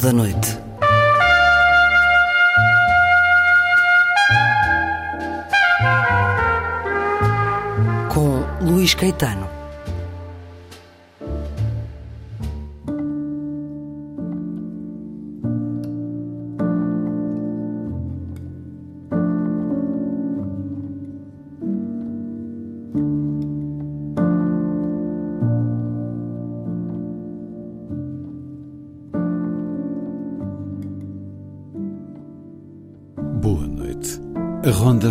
Da Noite.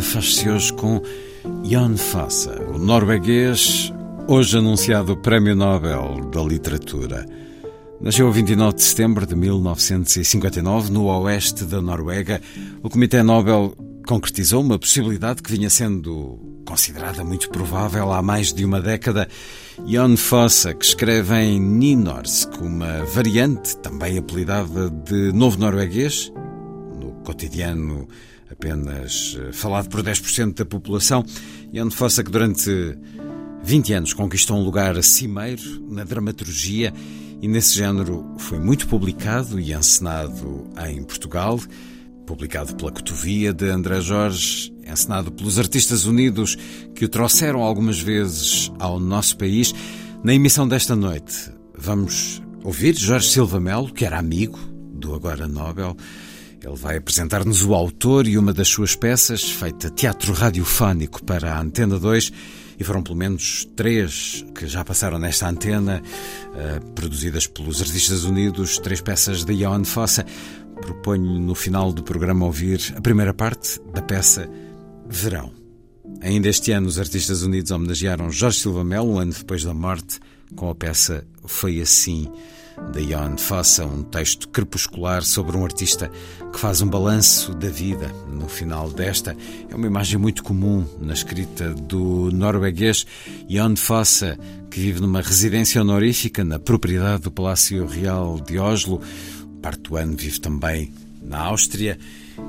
Faz-se hoje com Jan Fosse, o norueguês, hoje anunciado Prémio Nobel da Literatura. Nasceu a 29 de setembro de 1959, no oeste da Noruega. O Comitê Nobel concretizou uma possibilidade que vinha sendo considerada muito provável há mais de uma década. Jan Fosse, que escreve em Nynorsk, uma variante também apelidada de Novo Norueguês, no cotidiano apenas eh, falado por 10% da população, Jan Fosse que durante 20 anos conquistou um lugar cimeiro na dramaturgia e nesse género foi muito publicado e encenado em Portugal, publicado pela Cotovia de André Jorge, encenado pelos Artistas Unidos que o trouxeram algumas vezes ao nosso país. Na emissão desta noite vamos ouvir Jorge Silva Melo, que era amigo do agora Nobel, ele vai apresentar-nos o autor e uma das suas peças, feita teatro radiofónico para a Antena 2, e foram pelo menos três que já passaram nesta antena, uh, produzidas pelos Artistas Unidos, três peças de Johan Fossa. Proponho no final do programa ouvir a primeira parte da peça Verão. Ainda este ano, os Artistas Unidos homenagearam Jorge Silva Melo, um ano depois da morte, com a peça Foi Assim de Jan Fossa, um texto crepuscular sobre um artista que faz um balanço da vida no final desta. É uma imagem muito comum na escrita do norueguês Jan Fossa, que vive numa residência honorífica na propriedade do Palácio Real de Oslo. Parte do ano vive também na Áustria.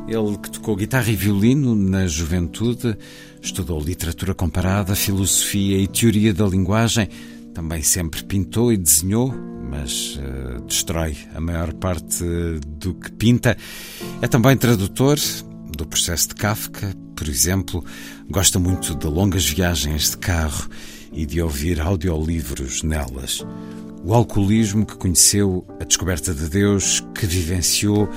Ele que tocou guitarra e violino na juventude, estudou literatura comparada, filosofia e teoria da linguagem, também sempre pintou e desenhou, mas uh, destrói a maior parte do que pinta. É também tradutor do processo de Kafka, por exemplo. Gosta muito de longas viagens de carro e de ouvir audiolivros nelas. O alcoolismo que conheceu, a descoberta de Deus que vivenciou,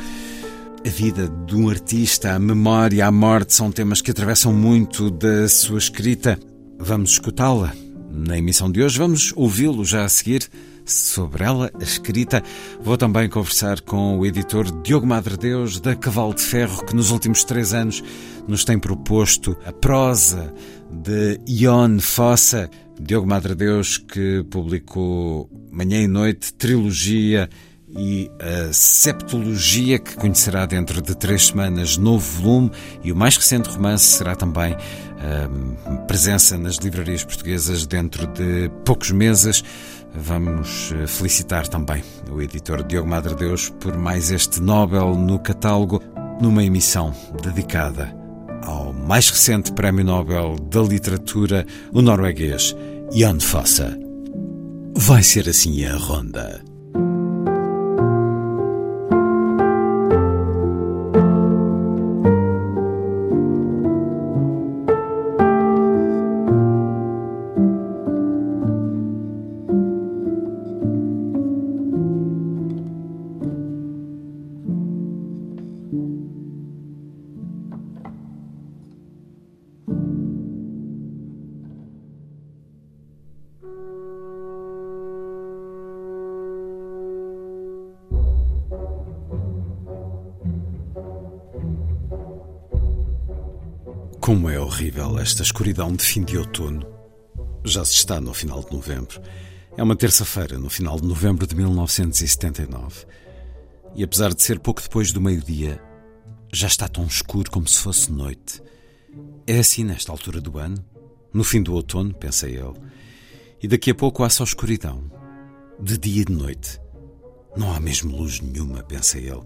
a vida de um artista, a memória, a morte são temas que atravessam muito da sua escrita. Vamos escutá-la na emissão de hoje. Vamos ouvi-lo já a seguir sobre ela, a escrita. Vou também conversar com o editor Diogo Madre Deus, da Cavalo de Ferro, que nos últimos três anos nos tem proposto a prosa de Ion Fossa. Diogo Madre Deus, que publicou Manhã e Noite, trilogia e a Septologia, que conhecerá dentro de três semanas novo volume, e o mais recente romance será também a presença nas livrarias portuguesas dentro de poucos meses. Vamos eh, felicitar também o editor Diogo Madre Deus por mais este Nobel no catálogo, numa emissão dedicada ao mais recente Prémio Nobel da Literatura, o norueguês Jan Fosse. Vai ser assim a ronda. Como é horrível esta escuridão de fim de outono. Já se está no final de novembro. É uma terça-feira, no final de novembro de 1979. E apesar de ser pouco depois do meio-dia, já está tão escuro como se fosse noite. É assim nesta altura do ano, no fim do outono, pensei ele. E daqui a pouco há só escuridão, de dia e de noite. Não há mesmo luz nenhuma, pensei ele.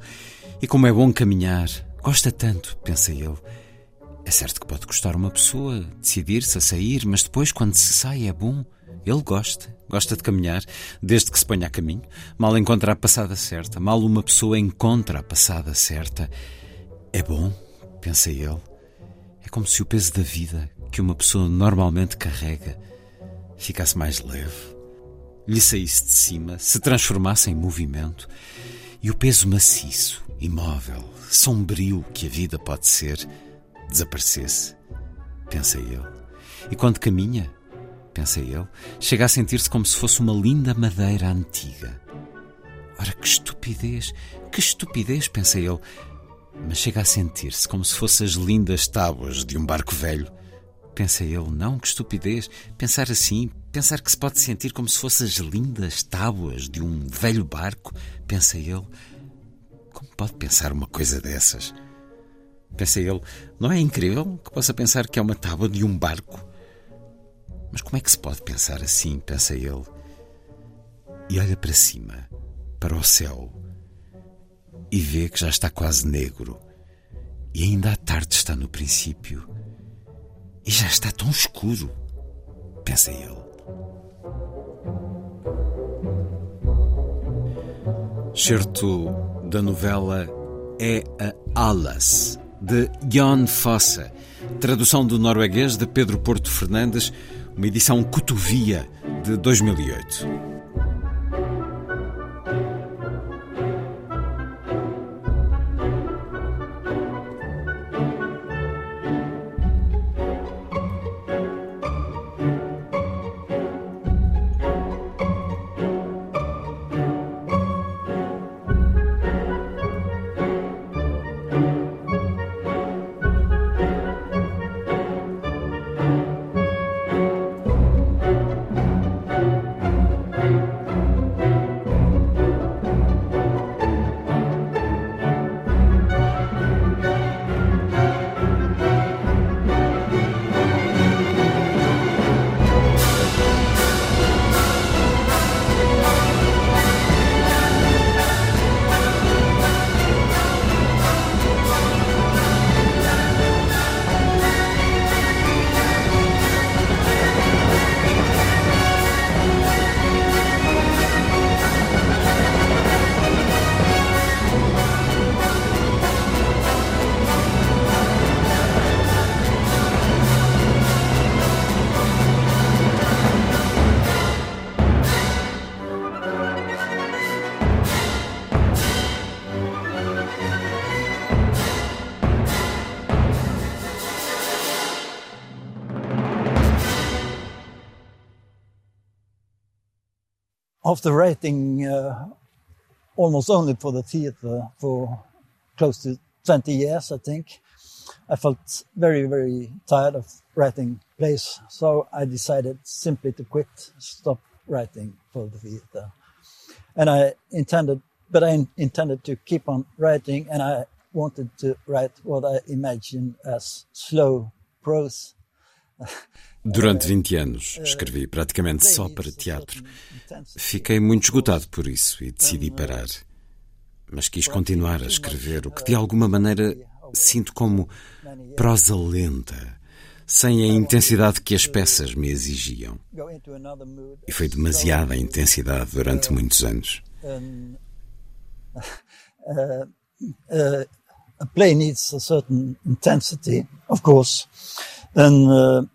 E como é bom caminhar, gosta tanto, pensei ele. É certo que pode custar uma pessoa decidir-se a sair, mas depois, quando se sai, é bom. Ele gosta, gosta de caminhar, desde que se ponha a caminho. Mal encontra a passada certa, mal uma pessoa encontra a passada certa. É bom, pensa ele. É como se o peso da vida, que uma pessoa normalmente carrega, ficasse mais leve, lhe saísse de cima, se transformasse em movimento, e o peso maciço, imóvel, sombrio que a vida pode ser, desaparecesse, pensa ele. E quando caminha, pensa ele, chega a sentir-se como se fosse uma linda madeira antiga. Ora, que estupidez, que estupidez, pensa ele, mas chega a sentir-se como se fossem as lindas tábuas de um barco velho. Pensa ele, não, que estupidez, pensar assim, pensar que se pode sentir como se fossem as lindas tábuas de um velho barco, pensa ele. Como pode pensar uma coisa dessas? Pensa ele, não é incrível que possa pensar que é uma tábua de um barco? Mas como é que se pode pensar assim? pensa ele. E olha para cima, para o céu, e vê que já está quase negro, e ainda a tarde está no princípio, e já está tão escuro, pensa ele. Certo da novela é a Alas, de Jan Fosse, tradução do norueguês de Pedro Porto Fernandes, uma edição cotovia de 2008. After writing uh, almost only for the theater for close to 20 years, I think, I felt very, very tired of writing plays. So I decided simply to quit, stop writing for the theater. And I intended, but I intended to keep on writing and I wanted to write what I imagined as slow prose. Durante 20 anos escrevi praticamente só para teatro. Fiquei muito esgotado por isso e decidi parar. Mas quis continuar a escrever o que de alguma maneira sinto como prosa lenta, sem a intensidade que as peças me exigiam. E foi demasiada intensidade durante muitos anos. a play needs a certain intensity, of course, and uh,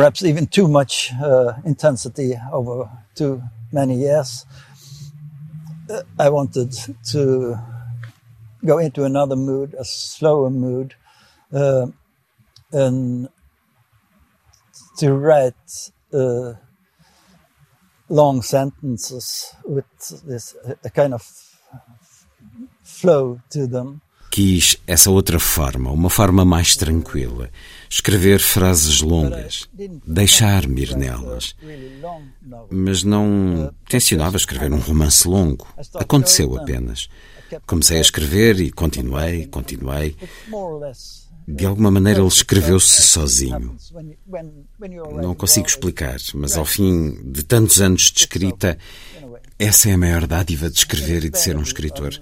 perhaps even too much uh, intensity over too many years. Uh, I wanted to go into another mood, a slower mood, uh, and to write uh, long sentences with this a kind of flow to them. Quis essa outra forma, uma forma mais tranquila. Escrever frases longas, deixar-me ir nelas. Mas não tencionava escrever um romance longo. Aconteceu apenas. Comecei a escrever e continuei, continuei. De alguma maneira ele escreveu-se sozinho. Não consigo explicar, mas ao fim de tantos anos de escrita, Essa é a maior dádiva de escrever e de ser um escritor.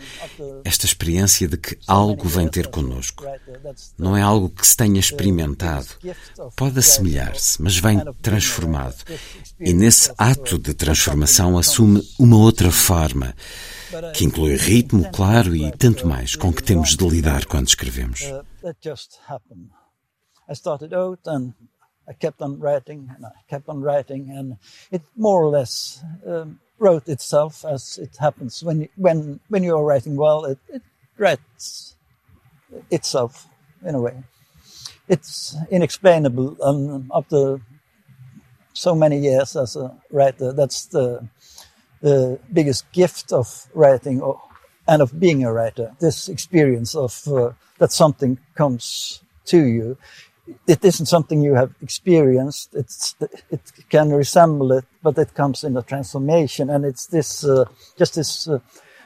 Esta experiência de que algo vem ter connosco. Não é algo que se tenha experimentado. Pode assemelhar-se, mas vem transformado. E nesse ato de transformação assume uma outra forma, que inclui ritmo, claro, e tanto mais com que temos de lidar quando escrevemos. I kept on writing and I kept on writing and it more or less um, wrote itself as it happens when you, when when you are writing well. It, it writes itself in a way. It's inexplainable. Um, after so many years as a writer, that's the the biggest gift of writing or, and of being a writer. This experience of uh, that something comes to you it isn't something you have experienced. It's it can resemble it, but it comes in a transformation, and it's this uh, just this uh,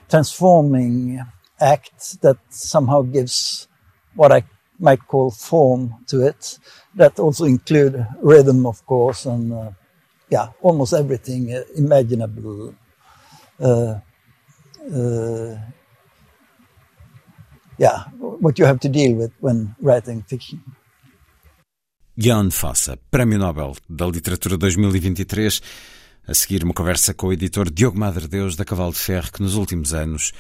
transforming act that somehow gives what I might call form to it. That also include rhythm, of course, and uh, yeah, almost everything uh, imaginable. Uh, uh, yeah, what you have to deal with when writing fiction. Jan Fossa, Prémio Nobel da Literatura 2023. A seguir, uma conversa com o editor Diogo Madre Deus da Cavalo de Ferro, que nos últimos anos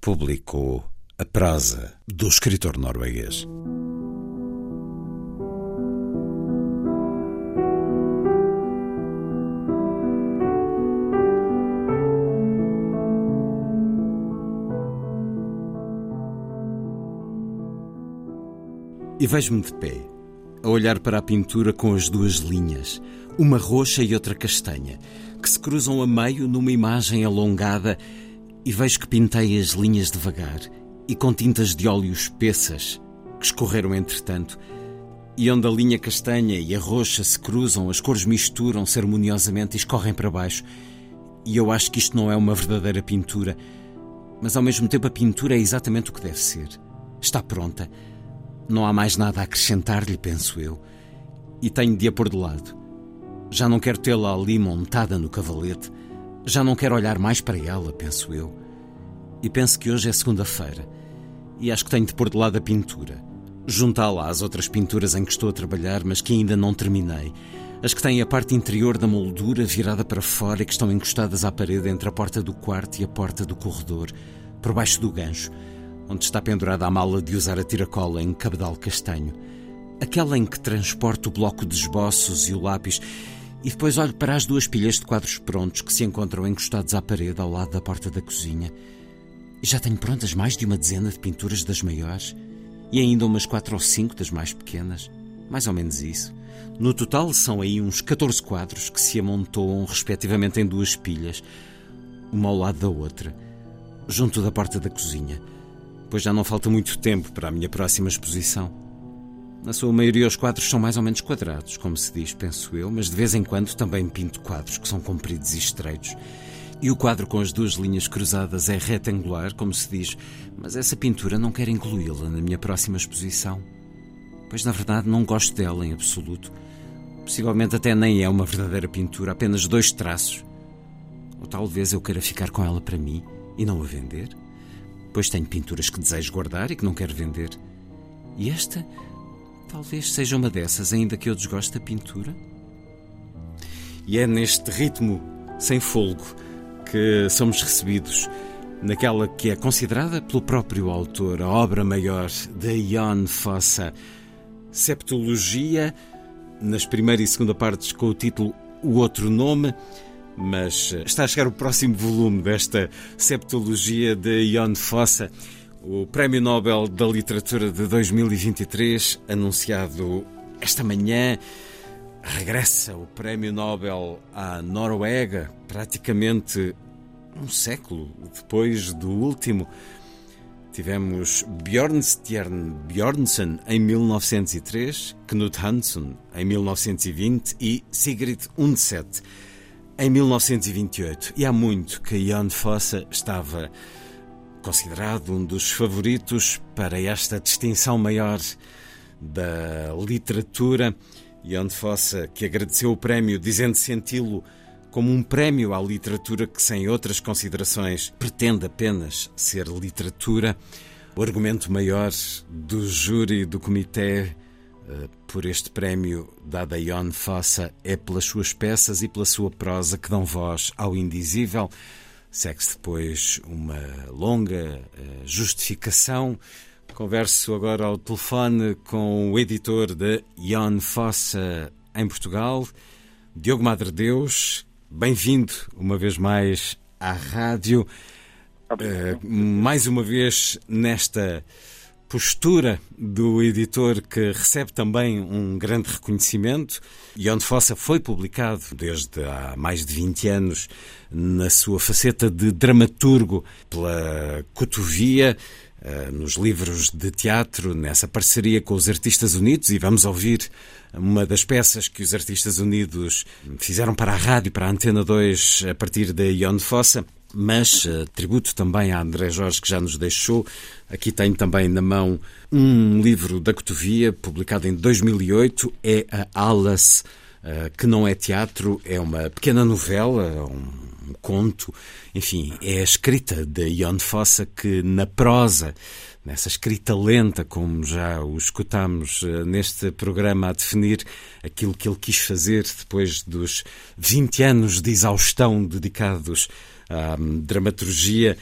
publicou a prosa do escritor norueguês. E vejo-me de pé a olhar para a pintura com as duas linhas, uma roxa e outra castanha, que se cruzam a meio numa imagem alongada e vejo que pintei as linhas devagar e com tintas de óleo espessas que escorreram entretanto, e onde a linha castanha e a roxa se cruzam, as cores misturam-se harmoniosamente e escorrem para baixo. E eu acho que isto não é uma verdadeira pintura, mas ao mesmo tempo a pintura é exatamente o que deve ser. Está pronta não há mais nada a acrescentar-lhe, penso eu, e tenho de a pôr de lado. Já não quero tê-la ali montada no cavalete, já não quero olhar mais para ela, penso eu. E penso que hoje é segunda-feira, e acho que tenho de pôr de lado a pintura, juntá-la às outras pinturas em que estou a trabalhar, mas que ainda não terminei. As que têm a parte interior da moldura virada para fora e que estão encostadas à parede entre a porta do quarto e a porta do corredor, por baixo do gancho onde está pendurada a mala de usar a tiracola em cabedal castanho, aquela em que transporto o bloco de esboços e o lápis, e depois olho para as duas pilhas de quadros prontos que se encontram encostados à parede ao lado da porta da cozinha. Já tenho prontas mais de uma dezena de pinturas das maiores e ainda umas quatro ou cinco das mais pequenas, mais ou menos isso. No total são aí uns 14 quadros que se amontoam respectivamente em duas pilhas, uma ao lado da outra, junto da porta da cozinha pois já não falta muito tempo para a minha próxima exposição. Na sua maioria, os quadros são mais ou menos quadrados, como se diz, penso eu, mas de vez em quando também pinto quadros que são compridos e estreitos. E o quadro com as duas linhas cruzadas é retangular, como se diz, mas essa pintura não quero incluí-la na minha próxima exposição. Pois na verdade não gosto dela em absoluto. Possivelmente até nem é uma verdadeira pintura, apenas dois traços. Ou talvez eu queira ficar com ela para mim e não a vender? Pois tenho pinturas que desejo guardar e que não quero vender. E esta talvez seja uma dessas, ainda que eu desgoste da pintura. E é neste ritmo sem folgo que somos recebidos naquela que é considerada pelo próprio autor a obra maior de Jan Fossa, Septologia, nas primeira e segunda partes com o título O Outro Nome mas eh, está a chegar o próximo volume desta septologia de Ion Fossa, o Prémio Nobel da Literatura de 2023, anunciado esta manhã. Regressa o Prémio Nobel à Noruega, praticamente um século depois do último. Tivemos Bjornstjerne Bjornson em 1903, Knut Hansson em 1920 e Sigrid Undset em 1928, e há muito que Jan Fossa estava considerado um dos favoritos para esta distinção maior da literatura. Jan Fossa, que agradeceu o prémio, dizendo senti-lo como um prémio à literatura que, sem outras considerações, pretende apenas ser literatura. O argumento maior do júri do comitê por este prémio dado a Ion Fossa é pelas suas peças e pela sua prosa que dão voz ao indizível. Segue-se depois uma longa uh, justificação. Converso agora ao telefone com o editor de Ion Fossa em Portugal, Diogo Madre Deus. Bem-vindo uma vez mais à rádio. Uh, mais uma vez nesta postura do editor que recebe também um grande reconhecimento e onde Fossa foi publicado desde há mais de 20 anos na sua faceta de dramaturgo pela Cotovia, uh, nos livros de teatro, nessa parceria com os Artistas Unidos. E vamos ouvir uma das peças que os Artistas Unidos fizeram para a rádio, para a Antena 2, a partir da Ion Fossa mas uh, tributo também a André Jorge, que já nos deixou. Aqui tenho também na mão um livro da Cotovia, publicado em 2008, é a Alas, uh, que não é teatro, é uma pequena novela, um, um conto, enfim, é a escrita de Ion Fossa que na prosa nessa escrita lenta, como já o escutamos uh, neste programa a definir aquilo que ele quis fazer depois dos 20 anos de exaustão dedicados à dramaturgia.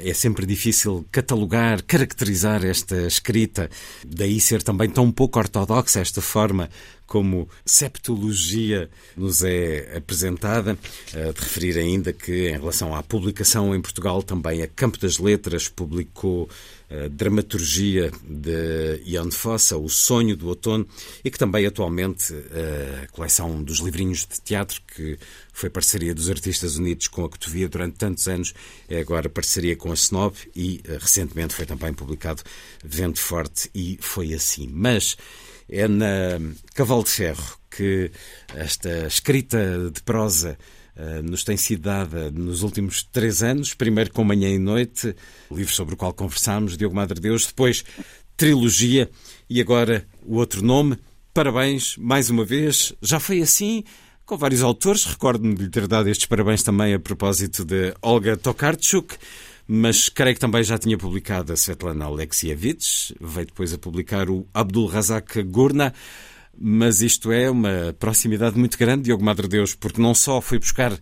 É sempre difícil catalogar, caracterizar esta escrita, daí ser também tão pouco ortodoxa esta forma como septologia nos é apresentada. Uh, de referir ainda que, em relação à publicação em Portugal, também a Campo das Letras publicou dramaturgia de Ian Fossa, O Sonho do Outono, e que também atualmente a coleção dos livrinhos de teatro, que foi parceria dos Artistas Unidos com a Cotovia durante tantos anos, é agora parceria com a Snob e recentemente foi também publicado Vento Forte e Foi Assim. Mas é na Cavalo de Ferro que esta escrita de prosa nos tem sido dada nos últimos três anos. Primeiro com Manhã e Noite, livro sobre o qual conversámos, Diogo Madre Deus. Depois, Trilogia e agora o outro nome. Parabéns, mais uma vez. Já foi assim com vários autores. Recordo-me de ter dado estes parabéns também a propósito de Olga Tokarczuk mas creio que também já tinha publicado a Svetlana Alexievich, veio depois a publicar o Abdul Razak Gurna, mas isto é uma proximidade muito grande, Diogo Madre Deus, porque não só foi buscar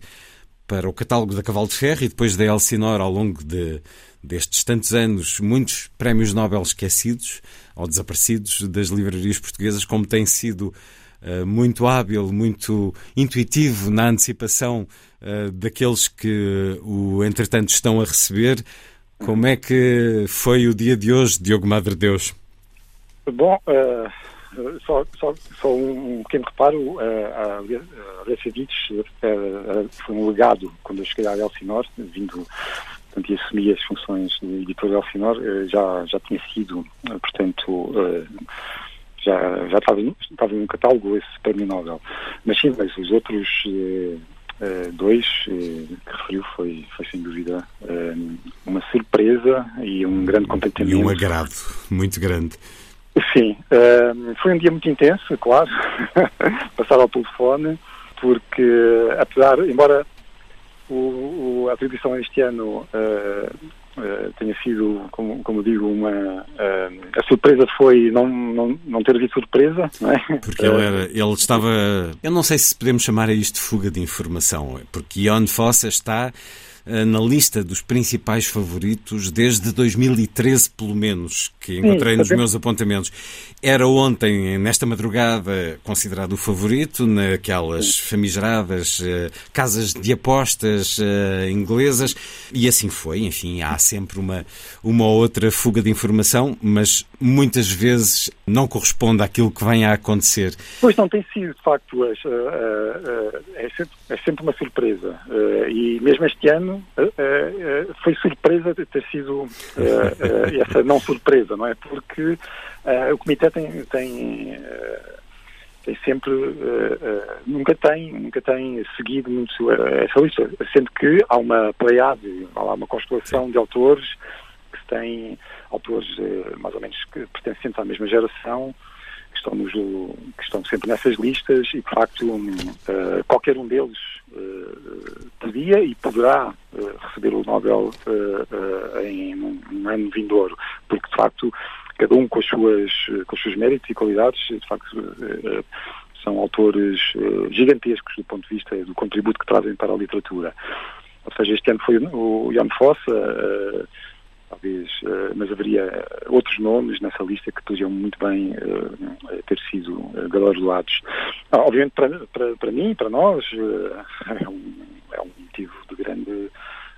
para o catálogo da Cavalo de Ferro e depois da Elsinor ao longo de, destes tantos anos muitos prémios Nobel esquecidos ou desaparecidos das livrarias portuguesas, como tem sido uh, muito hábil, muito intuitivo na antecipação uh, daqueles que o entretanto estão a receber. Como é que foi o dia de hoje, Diogo Madre Deus? Bom, uh só, só, só um pequeno reparo, a, a Recevich foi um legado quando eu cheguei à Elsinor, vindo portanto, e assumi as funções de editor de Elsinor, eh, já, já tinha sido, eh, portanto, eh, já, já estava, estava no catálogo esse prémio Nobel. Mas sim, mas os outros dois que referiu foi, foi sem dúvida uma surpresa e um grande contentamento. E um agrado muito grande. Sim, uh, foi um dia muito intenso, claro, passar ao telefone, porque apesar, embora o, o, a atribuição este ano uh, uh, tenha sido, como, como digo, uma a surpresa foi não, não, não ter havido surpresa, não é? Porque ele, era, ele estava, eu não sei se podemos chamar a isto de fuga de informação, porque Ion Fossa está eh, na lista dos principais favoritos desde 2013, pelo menos, que encontrei Sim, nos meus apontamentos. Era ontem, nesta madrugada, considerado o favorito naquelas famigeradas uh, casas de apostas uh, inglesas, e assim foi. Enfim, há sempre uma, uma outra fuga de informação, mas muitas vezes não corresponde àquilo que vem a acontecer. Pois não tem sido, de facto, é, é, sempre, é sempre uma surpresa. E mesmo este ano foi surpresa ter sido essa não surpresa, não é? Porque o Comitê tem, tem tem sempre uh, uh, nunca tem nunca tem seguido muito essa lista sendo que há uma pleiade há uma constelação de autores que têm autores uh, mais ou menos pertencentes à mesma geração estão, nos, que estão sempre nessas listas e, de facto, uh, qualquer um deles uh, podia e poderá receber o Nobel em um, um, ano vindouro, porque, de facto, cada um com, as suas, com os seus méritos e qualidades, de facto, são autores gigantescos do ponto de vista do contributo que trazem para a literatura. Ou seja, este ano foi o Jan Fossa, talvez, uh, mas haveria outros nomes nessa lista que podiam muito bem uh, ter sido galardoados. Ah, obviamente, para, para, para mim, para nós, é um, é, um, motivo de grande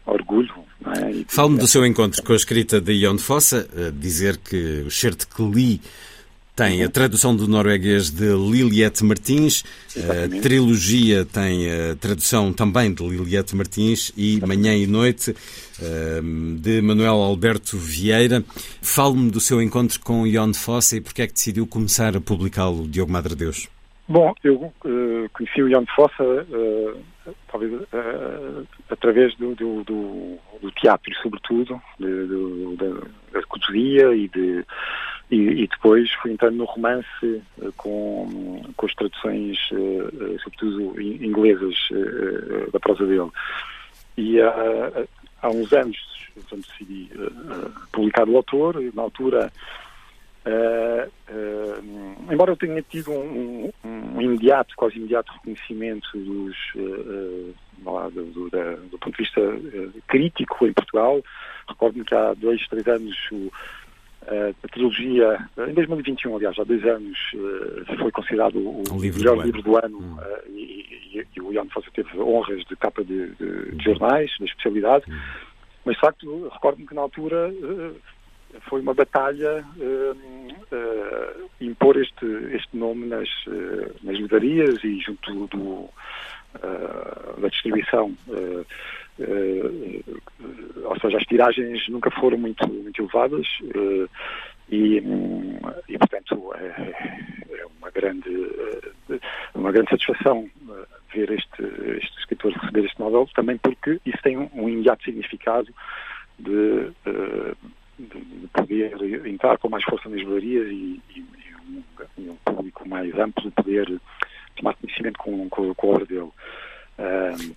orgulho. É? Fale-me do seu encontro com a escrita de Jon Fossa, dizer que o certo que li tem a tradução do norueguês de Liliette Martins, a trilogia tem a tradução também de Liliette Martins e Manhã e Noite ehm, de Manuel Alberto Vieira. Fale-me do seu encontro com Ion Fossa e porque é que decidiu começar a publicá-lo, Diogo Madre Deus? Bom, eu uh, conheci o Ion Fossa uh, talvez uh, através do, do, do, do, teatro, sobretudo, de, do, da, da e de e, e, depois fui entrando no romance uh, com, com as traduções, uh, sobretudo inglesas, uh, da prosa dele. E há, há uns anos, quando decidi publicar o autor, na altura, embora eu tenha tido um, um, um, imediato, quase imediato reconhecimento dos, lá, do, do, da, do, ponto de vista crítico em Portugal, recordo-me que há dois, três anos o a trilogia, em 2021, aliás, há dois anos, eh, foi considerado o, o livro melhor do livro do ano hum. Eh, e, e, e, o Ian Fossa teve honras de capa de, de, de jornais, da especialidade, hum. mas de facto, recordo-me que na altura eh, foi uma batalha impor este, este nome nas, nas livrarias e junto do, da distribuição Uh, ou seja, as tiragens nunca foram muito, muito elevadas e, um, e, portanto, é, é, uma, grande, uma grande satisfação ver este, este escritor receber este Nobel, também porque isso tem um, imediato significado de, de, de, poder entrar com mais força nas livrarias e, e, um, e, um, público mais amplo poder tomar conhecimento com, com, com a obra dele.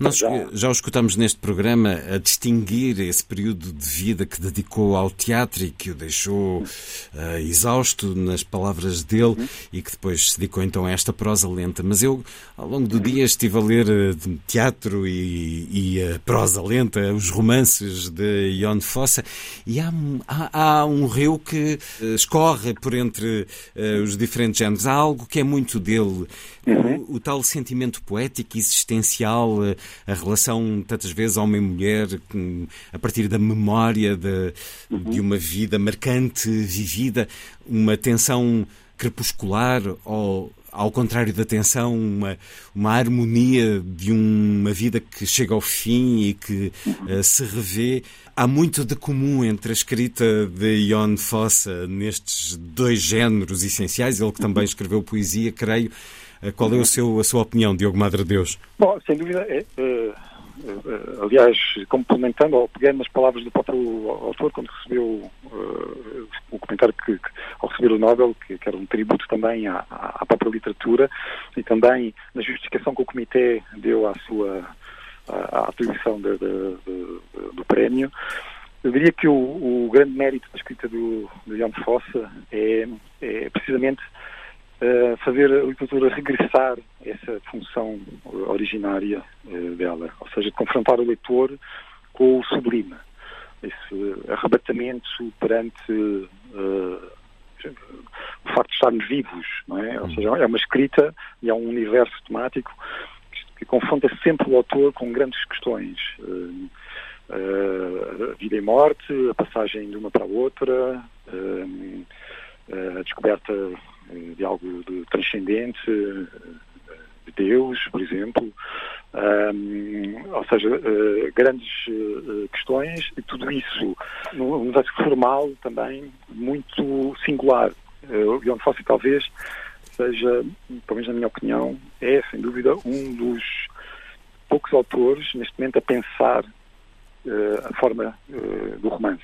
Nós já... já o escutamos neste programa a distinguir esse período de vida que dedicou ao teatro e que o deixou uh, exausto nas palavras dele uhum. e que depois se dedicou então a esta prosa lenta. Mas eu, ao longo do uhum. dia, estive a ler uh, teatro e, e a prosa lenta, os romances de Ion Fossa, e há, há, há um rio que escorre por entre os diferentes géneros. Há algo que é muito dele, uhum. o, o tal sentimento poético existencial eh, a relação, tantas vezes, homem-mulher, a partir da memória de, uhum. de uma vida marcante, vivida, uma tensão crepuscular ou ao contrário da tensão, uma, uma harmonia de uma vida que chega ao fim e que uh, se revê. Há muito de comum entre a escrita de Ion Fossa nestes dois géneros essenciais, ele que também escreveu poesia, creio, qual é seu, a sua opinião, Diogo Madre Deus? Bom, sem dúvida, é, é, aliás, complementando ou pegando nas palavras do próprio autor, quando recebeu uh, o comentário que, que, ao receber o Nobel, que, que, era um tributo também à, à própria literatura e também na justificação que o Comitê deu à sua à, à atribuição de, de, de, do prémio, eu diria que o, o, grande mérito da escrita do, do Jan Fossa é, é precisamente uh, fazer a literatura regressar essa função originária uh, dela, ou seja, de confrontar o leitor com o sublime, esse arrebatamento perante uh, o facto de estarmos vivos, não é? Ou seja, é uma escrita e é um universo temático que, confronta sempre o autor com grandes questões. Uh, vida e morte, a passagem de uma para a outra, a descoberta eh, de algo de transcendente, eh, de Deus, por exemplo, um, ou seja, uh, grandes uh, questões e tudo isso num universo formal também muito singular. Uh, o Guilherme Fossi talvez seja, pelo menos na minha opinião, é sem dúvida um dos poucos autores neste momento a pensar a forma do romance,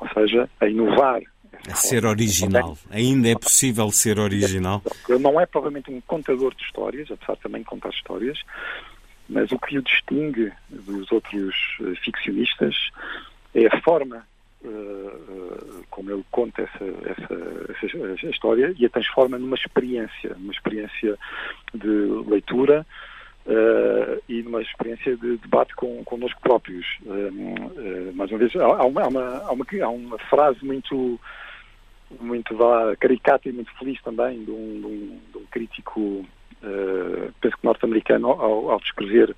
ou seja, a inovar A ser original. Ainda é possível ser original? Ele não é provavelmente um contador de histórias, apesar de também contar histórias, mas o que o distingue dos outros uh, ficcionistas é a forma uh, como ele conta essa, essa, essa, essa, história e a transforma numa experiência, numa experiência de leitura uh, e numa experiência de debate com, connosco próprios. mais uma vez, há, há, uma, há, uma, há, uma, frase muito muito caricata e muito feliz também de um, de um, de um crítico uh, penso que norte-americano, ao, ao, descrever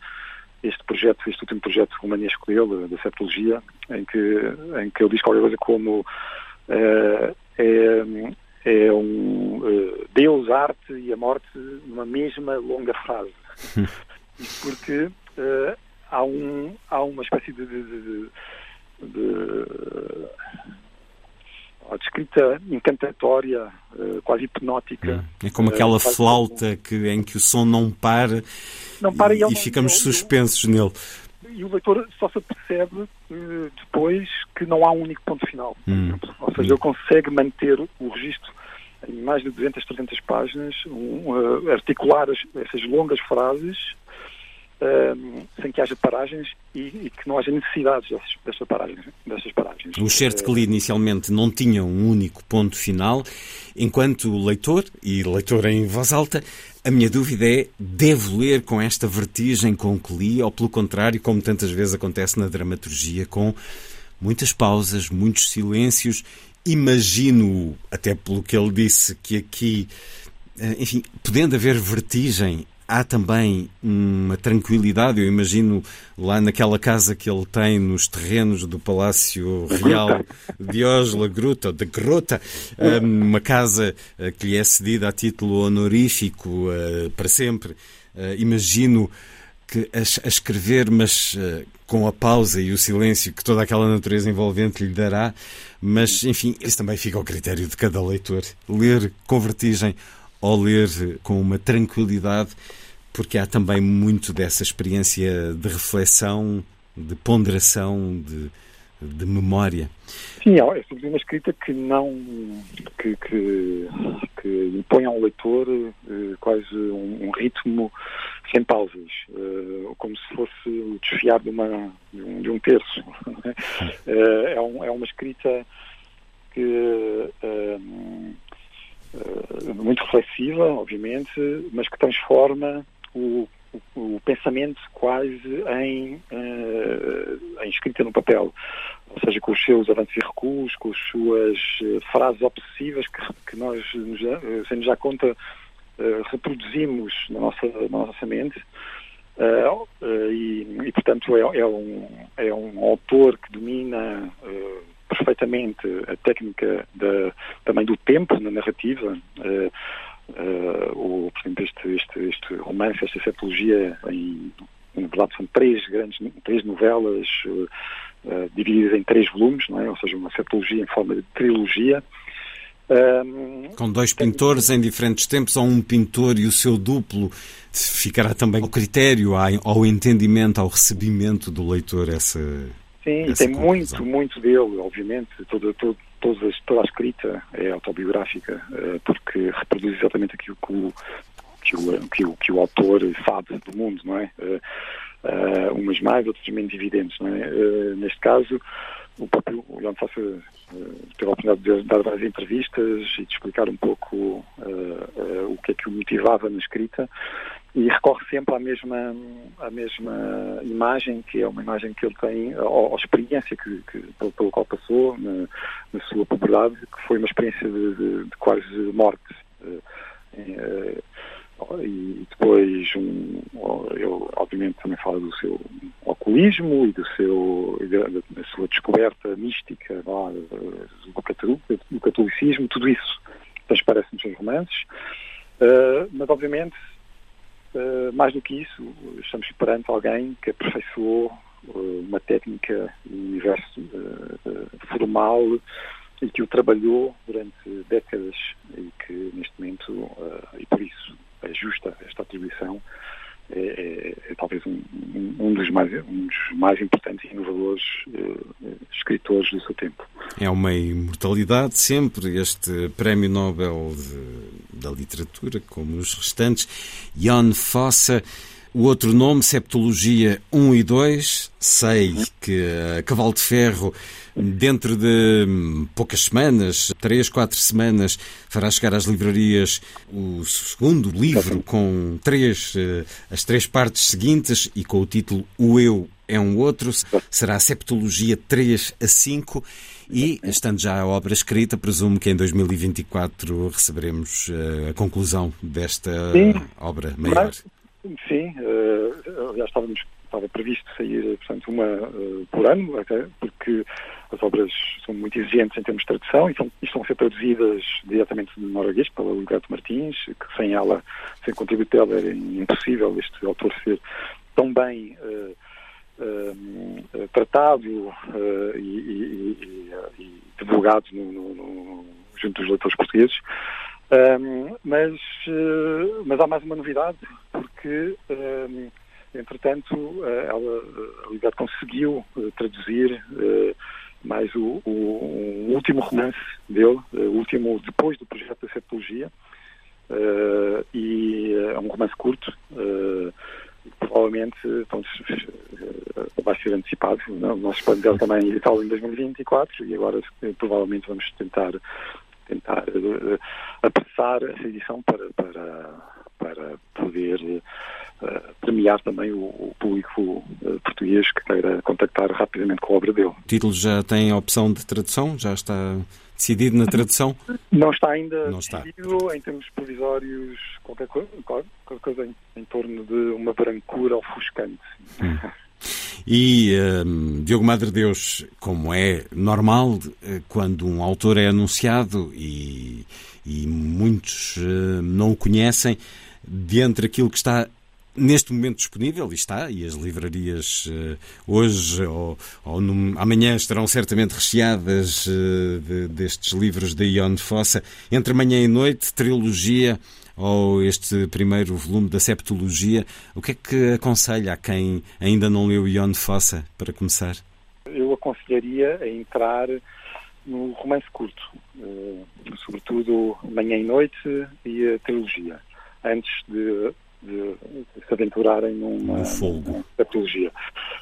este projeto, este último projeto romanesco dele, da septologia, em que, em que ele diz qualquer coisa como uh, é, é um uh, Deus, arte e a morte numa mesma longa frase. porque uh, há, um, há uma espécie de, de, de, de a descrita encantatória, uh, quase hipnótica. Hum. É como aquela uh, flauta que, em que o som não para, não para e, e, e ficamos não, suspensos não, nele. E o leitor só se percebe depois que não há um único ponto final. Hum. Ou seja, ele consegue manter o registro mais de 200, 300 páginas, um, articular as, essas longas frases um, sem que haja paragens e, e, que não haja necessidades dessas, dessas, paragens, dessas paragens. O certo que li inicialmente não tinha um único ponto final, enquanto leitor, e leitor em voz alta, a minha dúvida é, devo ler com esta vertigem com que li, ou pelo contrário, como tantas vezes acontece na dramaturgia, com muitas pausas, muitos silêncios, imagino, até pelo que ele disse, que aqui eh, enfim, podendo haver vertigem, há também uma tranquilidade. Eu imagino lá naquela casa que ele tem nos terrenos do Palácio Real de Osla, Gruta, de Grota, uma casa eh, que lhe é cedida a título honorífico eh, para sempre. Eh, imagino que a, escrever, mas com a pausa e o silêncio que toda aquela natureza envolvente lhe dará, mas enfim, isso também fica ao critério de cada leitor. Ler com vertigem ou ler com uma tranquilidade porque há também muito dessa experiência de reflexão, de ponderação, de, de memória. Sim, é sobretudo uma escrita que não que, que, que impõe ao leitor uh, quase um, um, ritmo sem pausas, uh, como se fosse o desfiar de, uma, de, um, de um terço. uh, é, um, é, uma escrita que muito reflexiva, obviamente, mas que transforma o, o, o pensamento quase em, uh, em escrita no papel. Ou seja, com os seus avanços e recuos, com as suas uh, frases obsessivas que, que nós, uh, sem nos dar conta, uh, reproduzimos na nossa, na nossa mente. E, e, portanto, é, é, um, é um autor que domina perfeitamente a técnica também do tempo na narrativa. Uh, uh, o, por exemplo, este, este, este romance, esta sepologia, em, na verdade são três grandes, três novelas uh, divididas em três volumes, não é? ou seja, uma sepologia em forma de trilogia. Um, Com dois pintores em diferentes tempos, ou um pintor e o seu duplo, ficará também ao critério, ao entendimento, ao recebimento do leitor essa. Sim, essa tem conclusão. muito, muito dele, obviamente. Todo, toda, toda a escrita é autobiográfica, uh, porque reproduz exatamente aquilo que o, que o, que o, que o autor sabe do mundo, não é? Uh, uh, umas mais, outras menos evidentes, não é? neste caso, o próprio João Fossa teve a oportunidade de dar várias entrevistas e de explicar um pouco o que é que o motivava na escrita e recorre sempre à mesma, à mesma imagem, que é uma imagem que ele tem, ou, experiência que, que, pelo, pelo qual passou na, na, sua puberdade, que foi uma experiência de, de, de quase morte. Uh, e depois um, ele obviamente também fala do seu alcoolismo e do seu e da, da, sua descoberta mística lá, do, do catolicismo, tudo isso transparece nos seus romances, uh, mas obviamente Uh, mais do que isso, estamos perante alguém que aperfeiçoou uh, uma técnica um universo formal e que o trabalhou durante décadas e que neste momento, e por isso justa esta atribuição, é, é, é talvez um, um, dos mais, um dos mais importantes e inovadores uh, escritores do seu tempo. É uma imortalidade sempre, este Prémio Nobel de, da Literatura, como os restantes. Jan Fossa o outro nome, Septologia 1 e 2, sei que a Cavalo de Ferro, dentro de hum, poucas semanas, três, quatro semanas, fará chegar às livrarias o segundo livro com três, eh, as três partes seguintes e com o título O Eu é um Outro. Será a Septologia 3 a 5. E, estando já a obra escrita, presumo que em 2024 receberemos eh, a conclusão desta Sim, obra maior. Mas Sim, uh, aliás estávamos, estava previsto sair, portanto, uma uh, por ano, porque as obras são muito exigentes em termos de tradução e, são, e estão a ser traduzidas diretamente do norueguês pela Ulgato Martins, que sem ela, sem contributo dela, era impossível este autor ser tão bem uh, tratado e, e, e, divulgado no, no, no, junto dos leitores portugueses. Um, mas, uh, mas há mais uma novidade, porque, um, entretanto, uh, ela, a Liberdade conseguiu uh, traduzir mais o, o, o, último romance dele, o último depois do projeto da Septologia, e é um romance curto, provavelmente então, vai ser antecipado. Não? Nós podemos também editá-lo em 2024 e agora provavelmente vamos tentar tentar uh, apressar essa edição para, para, para poder uh, premiar também o, o público uh, português que queira contactar rapidamente com a obra dele. O título já tem a opção de tradução? Já está decidido na tradução? Não está ainda Não decidido está. em termos provisórios, qualquer, coisa, qualquer coisa em, em torno de uma brancura ofuscante. Hum. E um, Diogo Madre Deus, como é normal, eh, quando um autor é anunciado e, e muitos uh, não o conhecem, dentre aquilo que está neste momento disponível, e está, e as livrarias uh, hoje ou, ou amanhã estarão certamente recheadas uh, de, destes livros de Ion Fossa, entre manhã e noite, trilogia ou este primeiro volume da Septologia, o que é que aconselha a quem ainda não leu Ion Fossa para começar? Eu aconselharia a entrar no romance curto, uh, sobretudo Manhã e Noite e a trilogia, antes de, de se aventurarem numa, numa septologia.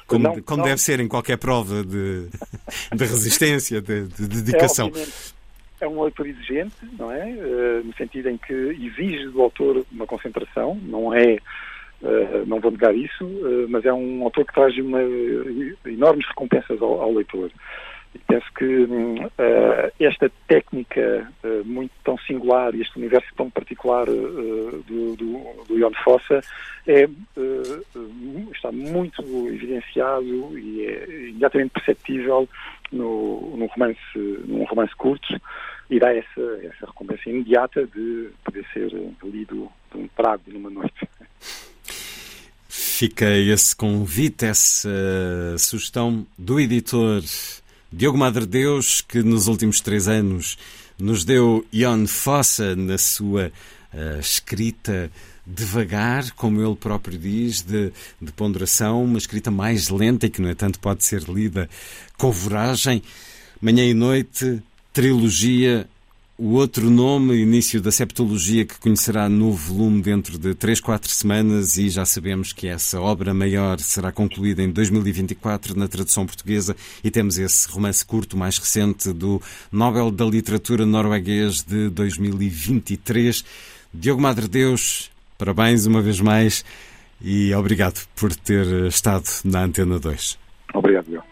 Como, não, como não... deve ser em qualquer prova de, de resistência, de, de dedicação. É, é um autor exigente, não é? Uh, no sentido em que exige do autor uma concentração, não é, uh, não vou negar isso, uh, mas é um autor que traz uma, enormes recompensas ao, ao leitor. E penso que esta técnica muito tão singular e este universo tão particular do, do, do Ion Fossa é, está muito evidenciado e é imediatamente perceptível no, num, romance, num romance curto e dá essa, essa recompensa imediata de poder ser lido de um trago numa noite. Fica esse convite, essa sugestão do editor Diogo Madre Deus, que nos últimos três anos nos deu Ion Fossa na sua uh, escrita devagar, como ele próprio diz, de, de ponderação, uma escrita mais lenta e que, no entanto, pode ser lida com voragem. Manhã e noite, trilogia, o outro nome, início da septologia, que conhecerá novo volume dentro de 3, 4 semanas e já sabemos que essa obra maior será concluída em 2024 na tradução portuguesa e temos esse romance curto mais recente do Nobel da Literatura norueguês de 2023. Diogo Madre Deus, Parabéns uma vez mais e obrigado por ter estado na Antena 2. Obrigado, eu.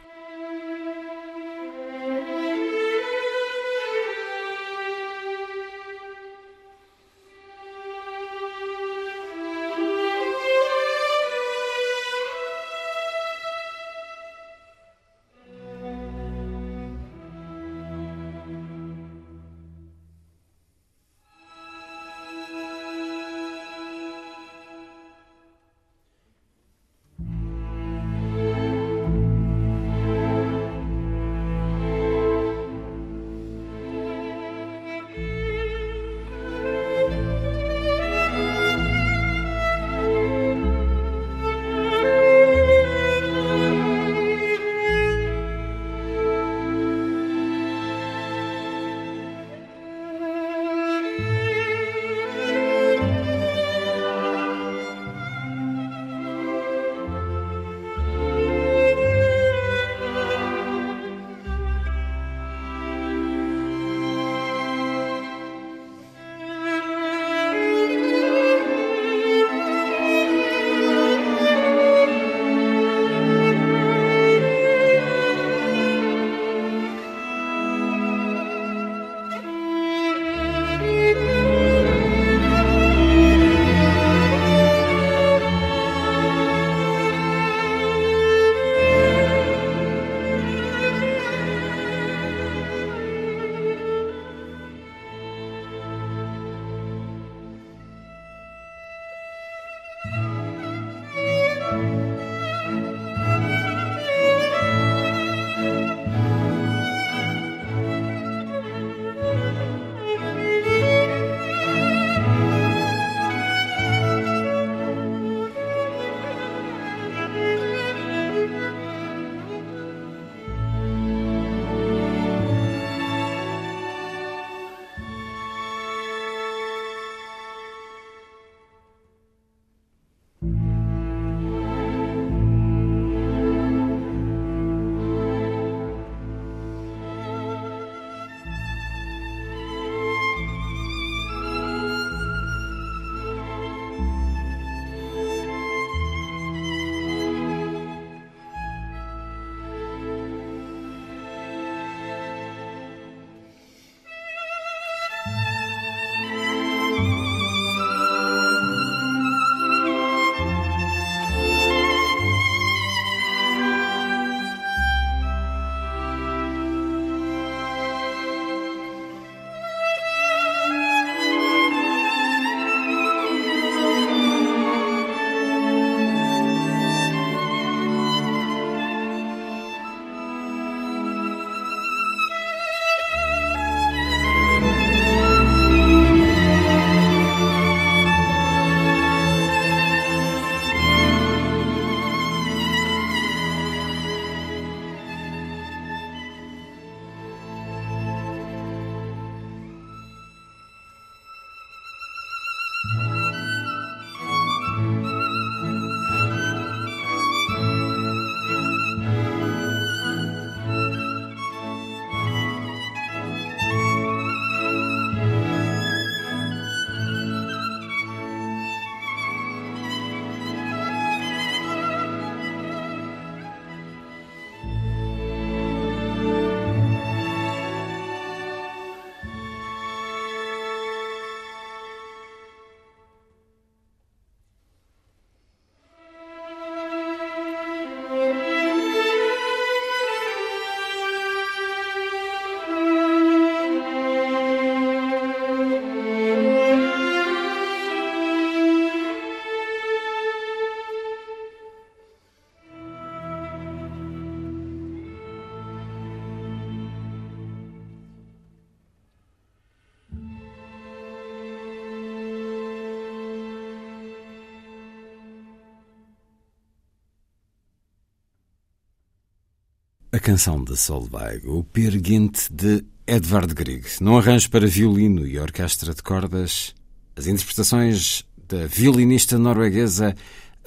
Canção de Solveig, o Peer Gynt de Edvard Grieg, num arranjo para violino e orquestra de cordas, as interpretações da violinista norueguesa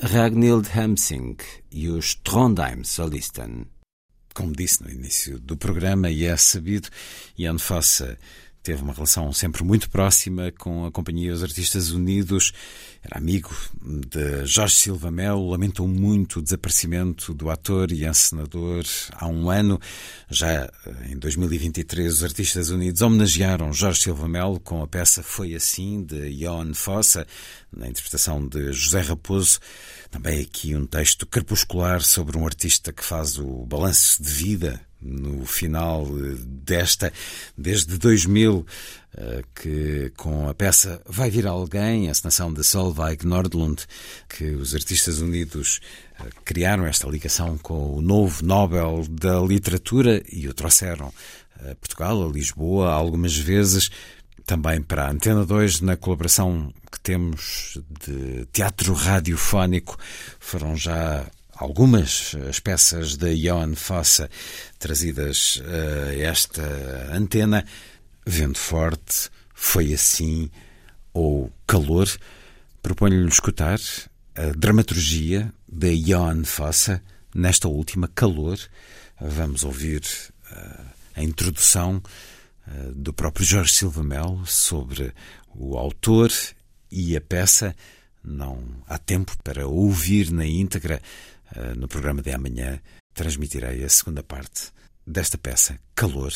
Ragnhild Hamsing e os Trondheim Solisten. Como disse no início do programa, e é sabido, Jan Fosse teve uma relação sempre muito próxima com a Companhia dos Artistas Unidos, era amigo de Jorge Silva Melo, lamentou muito o desaparecimento do ator e encenador há um ano. Já eh, em 2023, os Artistas Unidos homenagearam Jorge Silva Melo com a peça Foi Assim, de Johan Fossa, na interpretação de José Raposo. Também aqui um texto crepuscular sobre um artista que faz o balanço de vida no final desta, desde 2000, eh, que com a peça Vai Vir Alguém, a encenação de Solveig Nordlund, que os artistas unidos eh, criaram esta ligação com o novo Nobel da Literatura e o trouxeram a Portugal, a Lisboa, algumas vezes, também para a Antena 2, na colaboração que temos de teatro radiofónico, foram já algumas as peças de Johan Fossa trazidas a esta antena. Vento forte, foi assim, ou calor. Proponho-lhe escutar a dramaturgia de Johan Fossa nesta última, Calor. Vamos ouvir uh, a introdução do próprio Jorge Silva Melo sobre o autor e a peça. Não há tempo para ouvir na íntegra eh, no programa de amanhã, transmitirei a segunda parte desta peça, Calor,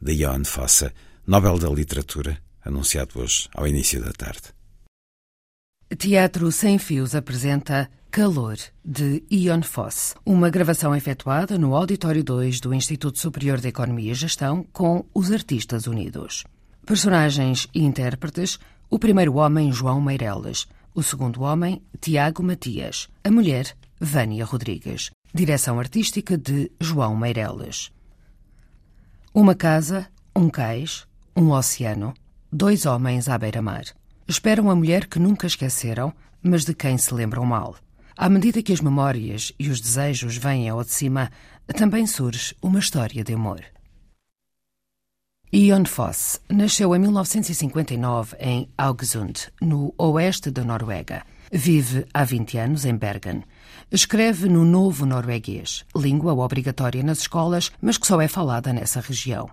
de Johan Fossa, Nobel da Literatura, anunciado hoje ao início da tarde. Teatro Sem Fios apresenta Calor, de Ion Foss, uma gravação efetuada no Auditório 2 do Instituto Superior de Economia e Gestão com os Artistas Unidos. Personagens e intérpretes: o primeiro homem, João Meireles, o segundo homem, Tiago Matias, a mulher, Vânia Rodrigues. Direção artística de João Meireles. Uma casa, um cais, um oceano, dois homens à beira-mar. Esperam a mulher que nunca esqueceram, mas de quem se lembram mal. À medida que as memórias e os desejos vêm ao de cima, também surge uma história de amor. Ion Foss nasceu em 1959 em Haugesund, no oeste da Noruega. Vive há 20 anos em Bergen. Escreve no novo norueguês, língua obrigatória nas escolas, mas que só é falada nessa região.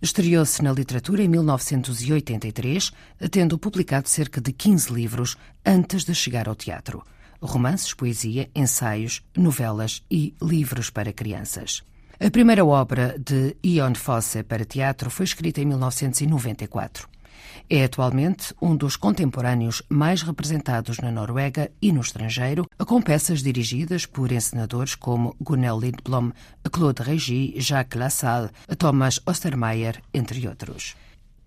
Estreou-se na literatura em 1983, tendo publicado cerca de 15 livros antes de chegar ao teatro. Romances, poesia, ensaios, novelas e livros para crianças. A primeira obra de Ion Fosse para teatro foi escrita em 1994. É atualmente um dos contemporâneos mais representados na Noruega e no estrangeiro, com peças dirigidas por encenadores como Gunnar Lindblom, Claude Régis, Jacques Lassalle, Thomas Ostermeyer, entre outros.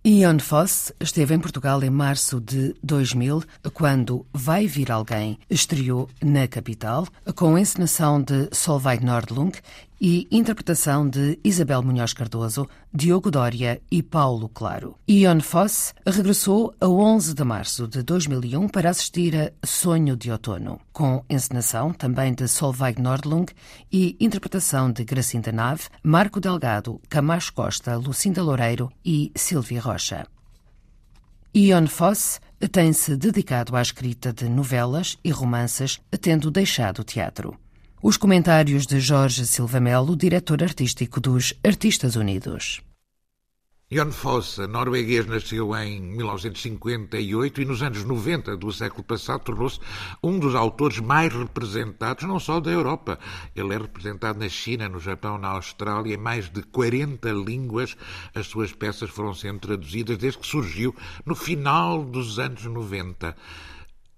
Ion Foss esteve em Portugal em março de 2000, quando Vai Vir Alguém estreou na capital, com encenação de Solveig Nordlund e interpretação de Isabel Munhoz Cardoso, Diogo Dória e Paulo Claro. Ion Foss regressou a 11 de março de 2001 para assistir a Sonho de Outono, com encenação também de Solveig Nordlund e interpretação de Gracinda Nave, Marco Delgado, Camacho Costa, Lucinda Loureiro e Silvia Rocha. Ion Foss tem-se dedicado à escrita de novelas e romances, tendo deixado o teatro. Os comentários de Jorge Silva Melo, diretor artístico dos Artistas Unidos. Jon Fosse, norueguês, nasceu em 1958 e nos anos 90 do século passado tornou-se um dos autores mais representados, não só da Europa. Ele é representado na China, no Japão, na Austrália, em mais de 40 línguas. As suas peças foram sendo traduzidas desde que surgiu no final dos anos 90.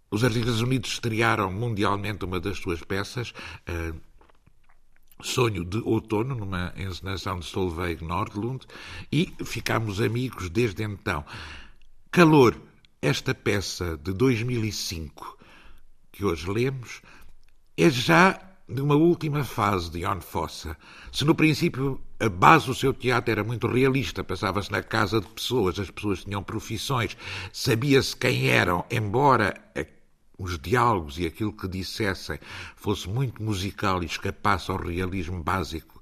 Os Artistas Unidos estrearam mundialmente uma das suas peças, uh, Sonho de Outono, numa encenação de Solveig Nordlund, e ficámos amigos desde então. Calor, esta peça de 2005 que hoje lemos, é já de uma última fase de Jon Fossa. Se no princípio a base do seu teatro era muito realista, passava-se na casa de pessoas, as pessoas tinham profissões, sabia-se quem eram, embora a os diálogos e aquilo que dissessem fosse muito musical e escapasse ao realismo básico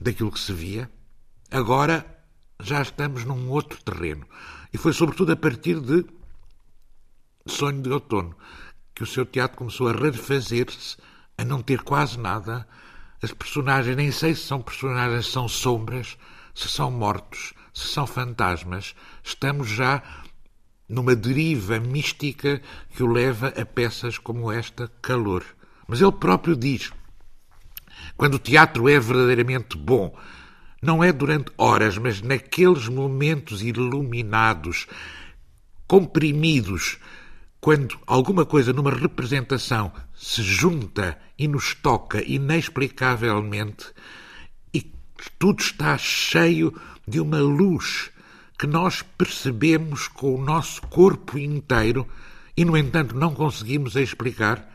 daquilo que se via. Agora já estamos num outro terreno. E foi sobretudo a partir de Sonho de Outono que o seu teatro começou a refazer-se, a não ter quase nada. As personagens, nem sei se são personagens, são sombras, se são mortos, se são fantasmas. Estamos já numa deriva mística que o leva a peças como esta, Calor. Mas ele próprio diz: quando o teatro é verdadeiramente bom, não é durante horas, mas naqueles momentos iluminados, comprimidos, quando alguma coisa numa representação se junta e nos toca inexplicavelmente e tudo está cheio de uma luz que nós percebemos com o nosso corpo inteiro e, no entanto, não conseguimos explicar.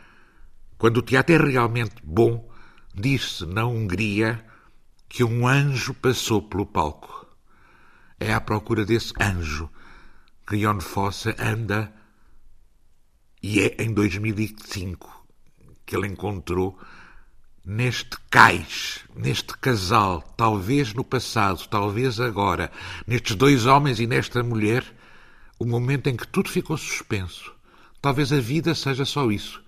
Quando o teatro é realmente bom, diz-se na Hungria que um anjo passou pelo palco. É à procura desse anjo que Jon Fosse anda e é em 2005 que ele encontrou neste cais, neste casal, talvez no passado, talvez agora, nestes dois homens e nesta mulher, o momento em que tudo ficou suspenso. Talvez a vida seja só isso,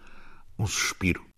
um suspiro.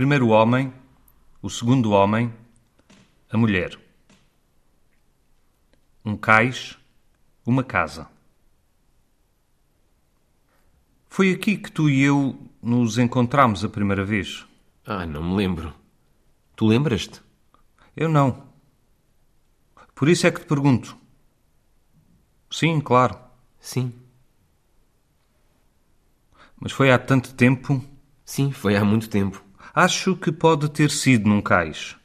Primeiro homem, o segundo homem, a mulher. Um cais, uma casa. Foi aqui que tu e eu nos encontramos a primeira vez. Ah, não me lembro. Tu lembras-te? Eu não. Por isso é que te pergunto. Sim, claro. Sim. Mas foi há tanto tempo. Sim, foi há muito tempo. Acho que pode ter sido num cais.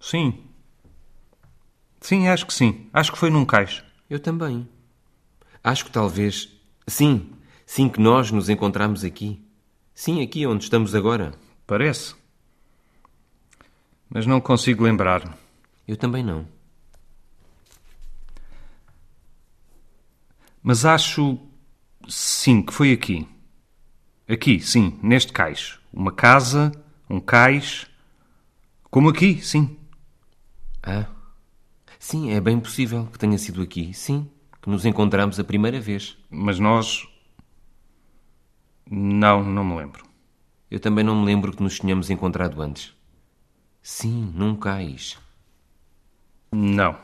Sim. Sim, acho que sim. Acho que foi num cais. Eu também. Acho que talvez. Sim, sim, que nós nos encontramos aqui. Sim, aqui onde estamos agora. Parece. Mas não consigo lembrar. Eu também não. Mas acho. Sim, que foi aqui. Aqui, sim, neste cais. Uma casa, um cais. Como aqui, sim. Ah. Sim, é bem possível que tenha sido aqui. Sim, que nos encontramos a primeira vez. Mas nós. Não, não me lembro. Eu também não me lembro que nos tínhamos encontrado antes. Sim, num cais. Não.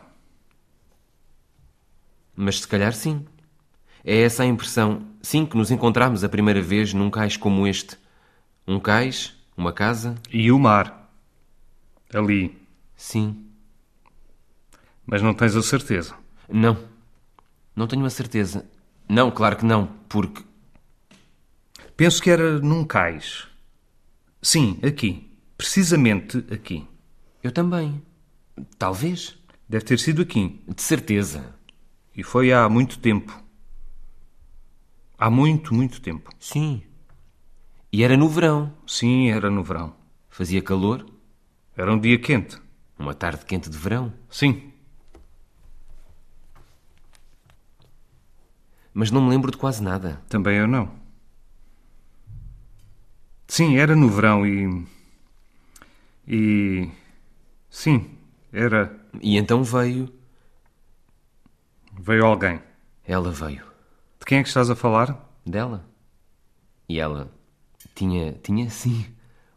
Mas se calhar sim. É essa a impressão. Sim, que nos encontramos a primeira vez num cais como este. Um cais, uma casa. E o mar. Ali. Sim. Mas não tens a certeza? Não. Não tenho a certeza. Não, claro que não, porque. Penso que era num cais. Sim, aqui. Precisamente aqui. Eu também. Talvez. Deve ter sido aqui. De certeza. E foi há muito tempo. Há muito, muito tempo. Sim. E era no verão. Sim, era no verão. Fazia calor. Era um dia quente. Uma tarde quente de verão. Sim. Mas não me lembro de quase nada. Também eu não. Sim, era no verão e. E. Sim, era. E então veio. Veio alguém. Ela veio. Quem é que estás a falar? Dela. E ela tinha, tinha sim,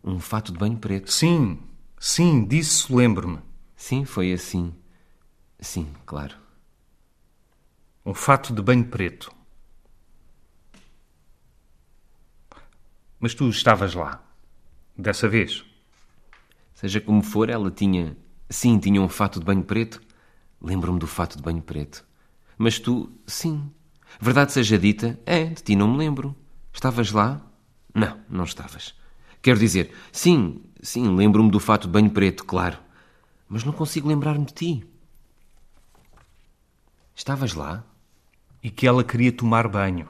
um fato de banho preto. Sim, sim, disso lembro-me. Sim, foi assim. Sim, claro. Um fato de banho preto. Mas tu estavas lá. Dessa vez. Seja como for, ela tinha. Sim, tinha um fato de banho preto. Lembro-me do fato de banho preto. Mas tu, sim. Verdade seja dita, é, de ti não me lembro. Estavas lá? Não, não estavas. Quero dizer, sim, sim, lembro-me do fato de banho preto, claro. Mas não consigo lembrar-me de ti. Estavas lá? E que ela queria tomar banho.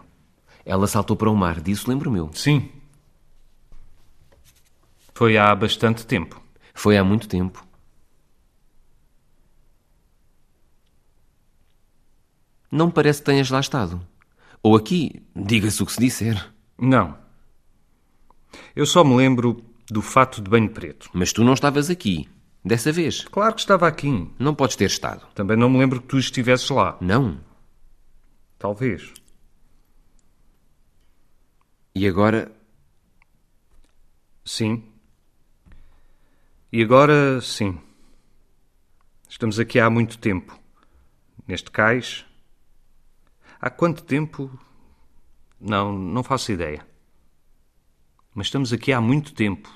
Ela saltou para o mar, disso lembro-me eu. Sim. Foi há bastante tempo. Foi há muito tempo. Não parece que tenhas lá estado. Ou aqui, diga-se o que se disser. Não. Eu só me lembro do fato de banho preto. Mas tu não estavas aqui, dessa vez. Claro que estava aqui. Não podes ter estado. Também não me lembro que tu estivesses lá. Não. Talvez. E agora, Sim. E agora, sim. Estamos aqui há muito tempo. Neste cais. Há quanto tempo? Não, não faço ideia. Mas estamos aqui há muito tempo,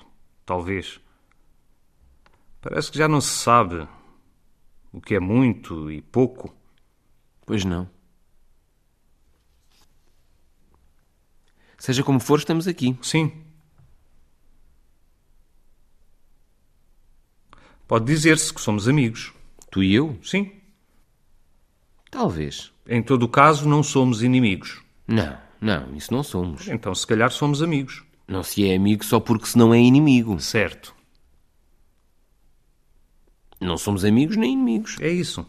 talvez. Parece que já não se sabe o que é muito e pouco. pois não. Seja como for, estamos aqui. Sim. Pode dizer-se que somos amigos. Tu e eu? Sim. Talvez. Em todo o caso, não somos inimigos. Não, não, isso não somos. Então, se calhar, somos amigos. Não se é amigo só porque se não é inimigo. Certo. Não somos amigos nem inimigos. É isso.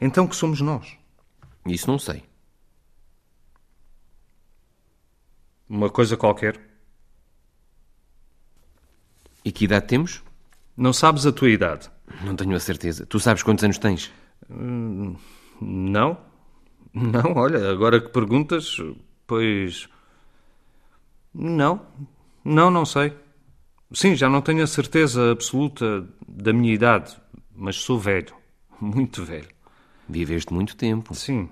Então, que somos nós? Isso não sei. Uma coisa qualquer. E que idade temos? Não sabes a tua idade? Não tenho a certeza. Tu sabes quantos anos tens? Não? Não, olha, agora que perguntas, pois. Não. Não, não sei. Sim, já não tenho a certeza absoluta da minha idade, mas sou velho. Muito velho. Viveste muito tempo. Sim.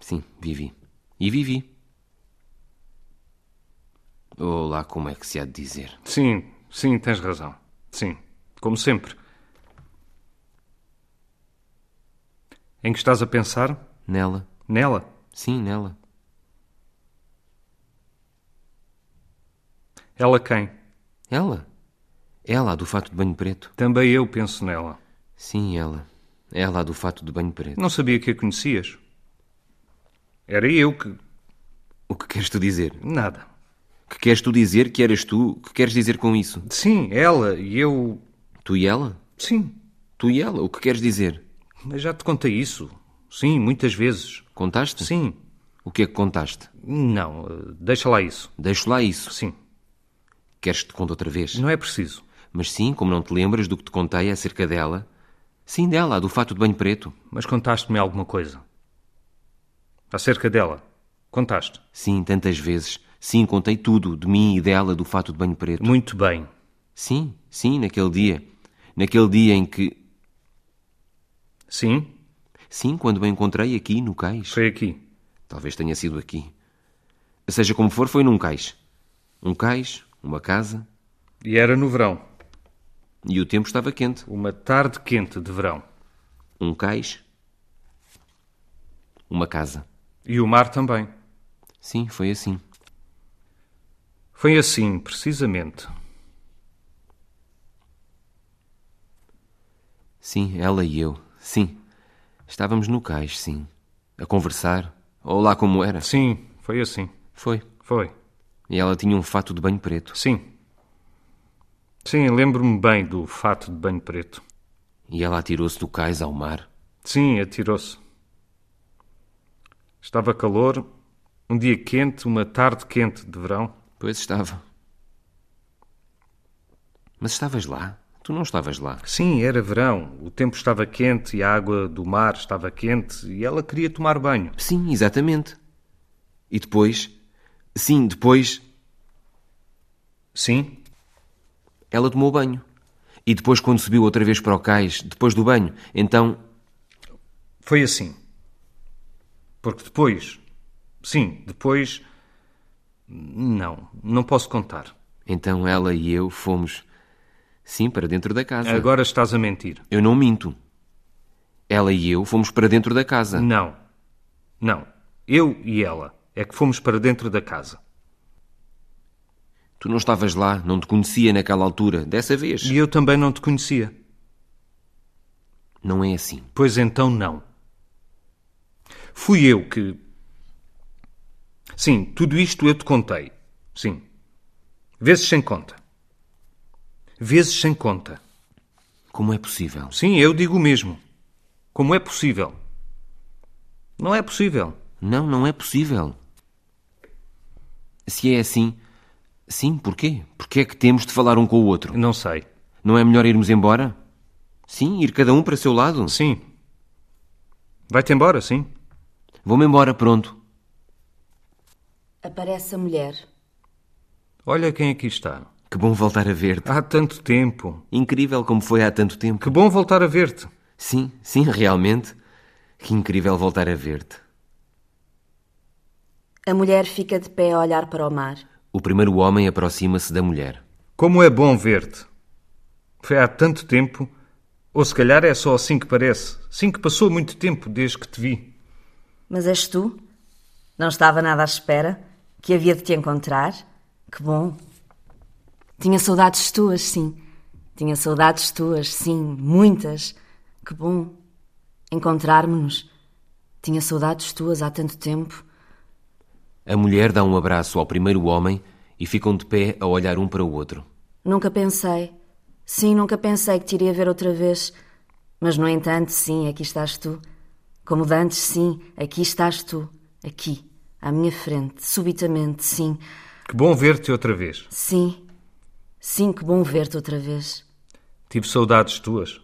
Sim, vivi. E vivi. Olá, como é que se há de dizer? Sim, sim, tens razão. Sim, como sempre. Em que estás a pensar? Nela. Nela? Sim, nela. Ela quem? Ela. Ela, a do fato de banho preto. Também eu penso nela. Sim, ela. Ela, a do fato de banho preto. Não sabia que a conhecias. Era eu que. O que queres tu dizer? Nada. Que queres tu dizer que eras tu? Que queres dizer com isso? Sim, ela e eu. Tu e ela? Sim, Tu e ela? O que queres dizer? mas já te contei isso. Sim, muitas vezes. Contaste? Sim. O que é que contaste? Não, eh, deixa lá isso. Deixo lá isso. Sim, Queres que te conte outra vez? não é preciso. Mas sim, como não te lembras do que te contei acerca dela. Sim, dela, do fato de banho preto. Mas contaste-me alguma coisa. Acerca dela. Contaste. Sim, tantas vezes. Sim, contei tudo, de mim e dela, do fato de banho preto. Muito bem. Sim, sim, naquele dia. Naquele dia em que. Sim, Sim, quando a encontrei aqui no cais. foi aqui. Talvez tenha sido aqui. Seja como for, foi num cais. Um cais, uma casa, E era no verão. e o tempo estava quente. Uma tarde quente de verão. Um cais, uma casa. E o mar também. Sim, foi assim. Foi assim, precisamente. Sim, ela e eu. Sim. Estávamos no cais, sim. A conversar. Ou lá como era. Sim, foi assim. Foi. Foi. E ela tinha um fato de banho preto. Sim. Sim, lembro-me bem do fato de banho preto. E ela atirou-se do cais ao mar. Sim, atirou-se. Estava calor, um dia quente, uma tarde quente de verão. Pois estava. Mas estavas lá? Tu não estavas lá. Sim, era verão. O tempo estava quente e a água do mar estava quente e ela queria tomar banho. Sim, exatamente. E depois. Sim, depois. Sim, Ela tomou banho. E depois, quando subiu outra vez para o cais, depois do banho, então. foi assim. Porque depois. Sim, depois. Não, não posso contar. Então ela e eu fomos. Sim, para dentro da casa. Agora estás a mentir. Eu não minto. Ela e eu fomos para dentro da casa. Não. Não. Eu e ela é que fomos para dentro da casa. Tu não estavas lá, não te conhecia naquela altura, dessa vez. E eu também não te conhecia. Não é assim. Pois então não. Fui eu que. Sim, tudo isto eu te contei. Sim. Vezes sem conta. Vezes sem conta. Como é possível? Sim, eu digo o mesmo. Como é possível? Não é possível. Não, não é possível. Se é assim, sim, porquê? Porquê é que temos de falar um com o outro? Não sei. Não é melhor irmos embora? Sim, ir cada um para seu lado? Sim. Vai-te embora, sim. Vou-me embora, pronto. Aparece a mulher. Olha quem aqui está. Que bom voltar a ver-te. Há tanto tempo. Incrível como foi há tanto tempo. Que bom voltar a ver-te. Sim, sim, realmente. Que incrível voltar a ver-te. A mulher fica de pé a olhar para o mar. O primeiro homem aproxima-se da mulher. Como é bom ver-te. Foi há tanto tempo. Ou se calhar é só assim que parece. Sim que passou muito tempo desde que te vi. Mas és tu? Não estava nada à espera que havia de te encontrar. Que bom. Tinha saudades tuas, sim. Tinha saudades tuas, sim, muitas. Que bom. Encontrar-me-nos. Tinha saudades tuas há tanto tempo. A mulher dá um abraço ao primeiro homem e ficam de pé a olhar um para o outro. Nunca pensei. Sim, nunca pensei que te iria ver outra vez. Mas, no entanto, sim, aqui estás tu. Como dantes, sim, aqui estás tu. Aqui, à minha frente, subitamente, sim. Que bom ver-te outra vez. Sim. Sim, que bom ver-te outra vez. Tive saudades tuas.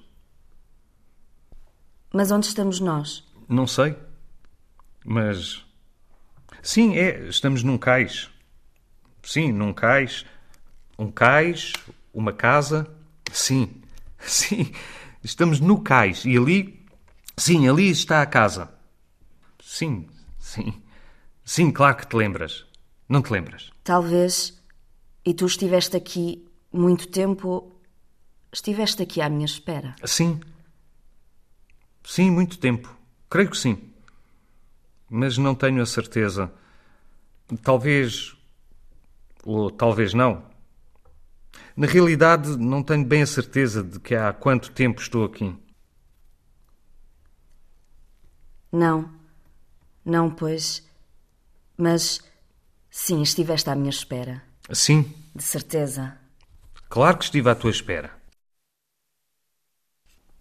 Mas onde estamos nós? Não sei. Mas. Sim, é. Estamos num cais. Sim, num cais. Um cais, uma casa. Sim. Sim. Estamos no cais. E ali. Sim, ali está a casa. Sim, sim. Sim, claro que te lembras. Não te lembras? Talvez. E tu estiveste aqui muito tempo. Estiveste aqui à minha espera. Sim. Sim, muito tempo. Creio que sim. Mas não tenho a certeza. Talvez. Ou talvez não. Na realidade, não tenho bem a certeza de que há quanto tempo estou aqui. Não. Não, pois. Mas. Sim, estiveste à minha espera. Sim, De certeza. claro que estive à tua espera.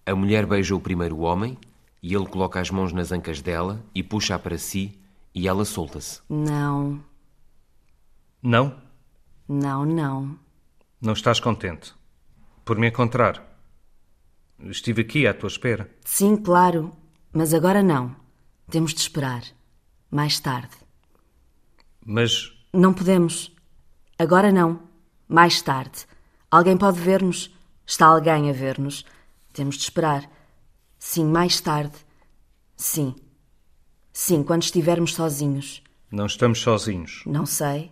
A mulher beija o primeiro homem e ele coloca as mãos nas ancas dela e puxa-a para si e ela solta-se. Não. Não? Não, não. Não estás contente? Por me encontrar? Estive aqui à tua espera. Sim, claro. Mas agora não. Temos de esperar. Mais tarde. Mas Não podemos. Agora não. Mais tarde. Alguém pode ver-nos. Está alguém a ver-nos. Temos de esperar. Sim, mais tarde. Sim. Sim, quando estivermos sozinhos. não estamos sozinhos. Não sei.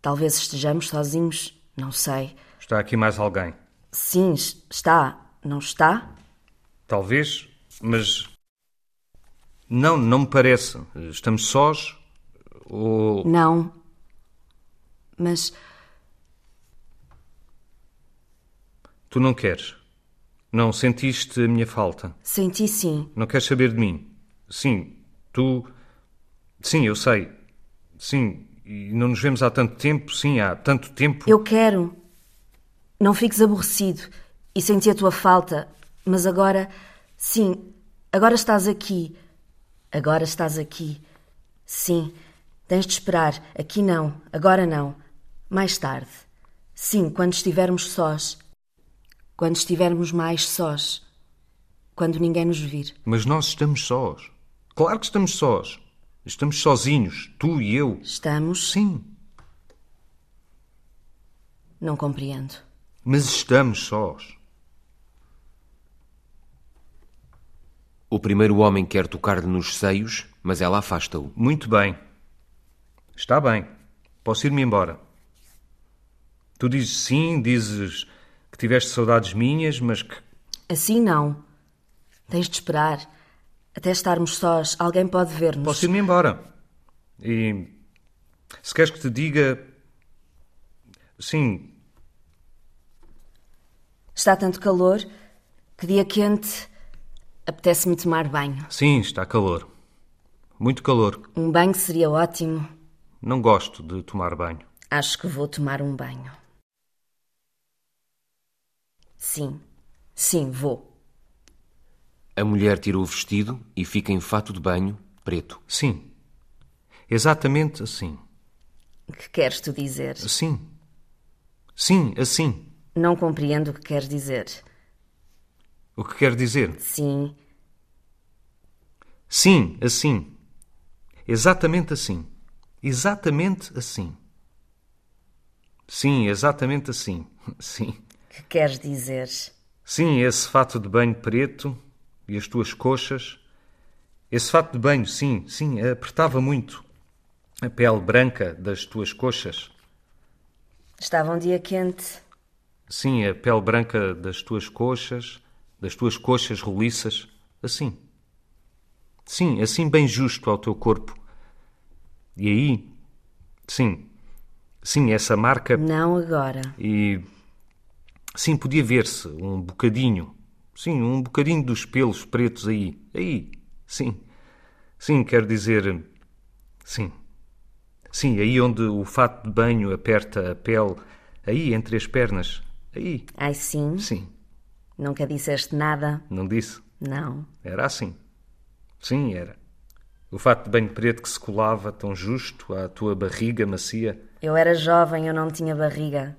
Talvez estejamos sozinhos. Não sei. Está aqui mais alguém. Sim, es- está. Não está? Talvez, mas. Não, não me parece. Estamos sós? Ou. Não. Mas Tu não queres? Não sentiste a minha falta? senti sim. Não queres saber de mim? Sim, tu. Sim, eu sei. Sim, e não nos vemos há tanto tempo? Sim, há tanto tempo. Eu quero. Não fiques aborrecido. E senti a tua falta. Mas agora. Sim, agora estás aqui. Agora estás aqui. Sim, tens de esperar. Aqui não. Agora não. Mais tarde. Sim, quando estivermos sós. Quando estivermos mais sós. Quando ninguém nos vir. Mas nós estamos sós. Claro que estamos sós. Estamos sozinhos, tu e eu. Estamos. Sim, Não compreendo. mas estamos sós. O primeiro homem quer tocar-lhe nos seios mas ela afasta-o. Muito bem. Está bem. Posso ir-me embora. Tu dizes sim, dizes que tiveste saudades minhas, mas que. Assim não. Tens de esperar. Até estarmos sós, alguém pode ver-nos. Posso ir-me embora. E. Se queres que te diga. Sim. Está tanto calor que dia quente apetece-me tomar banho. Sim, está calor. Muito calor. Um banho seria ótimo. Não gosto de tomar banho. Acho que vou tomar um banho. Sim, sim, vou. A mulher tira o vestido e fica em fato de banho preto. Sim. Exatamente assim. Que queres tu dizer? Assim. Sim, assim. Não compreendo o que queres dizer. O que quer dizer? Sim, Sim, assim. Exatamente assim. Exatamente assim. Sim, exatamente assim. Sim. que queres dizer? Sim, esse fato de banho preto e as tuas coxas. Esse fato de banho, sim, sim, apertava muito a pele branca das tuas coxas. Estava um dia quente. Sim, a pele branca das tuas coxas, das tuas coxas roliças, assim. Sim, assim bem justo ao teu corpo. E aí, sim, sim, essa marca Não agora. e sim, podia ver-se um bocadinho, sim, um bocadinho dos pelos pretos aí, aí, sim, sim, quero dizer, sim, sim, aí onde o fato de banho aperta a pele, aí entre as pernas, aí, Ai, sim. sim, Nunca disseste nada. não disse, Não. era assim, sim, era. O fato de banho preto que se colava tão justo à tua barriga macia, Eu era jovem, eu não tinha barriga.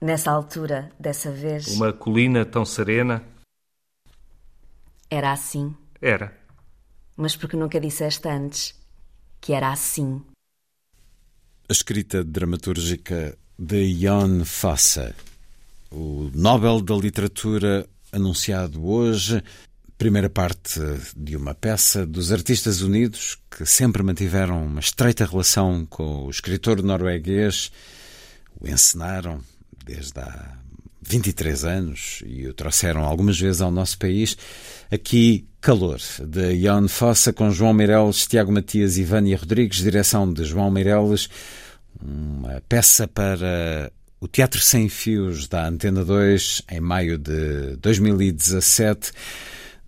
Nessa altura, dessa vez, uma colina tão serena, era assim. era. Mas porque nunca disseste antes que era assim. A escrita dramatúrgica de Jon Fosse, o Nobel da Literatura anunciado hoje, primeira parte de uma peça dos Artistas Unidos que sempre mantiveram uma estreita relação com o escritor norueguês, o encenaram desde há 23 anos e o trouxeram algumas vezes ao nosso país. Aqui, Calor, de Jon Fossa, com João Meireles, Tiago Matias e Vânia Rodrigues, direção de João Meireles, uma peça para o Teatro Sem Fios da Antena 2 em maio de 2017.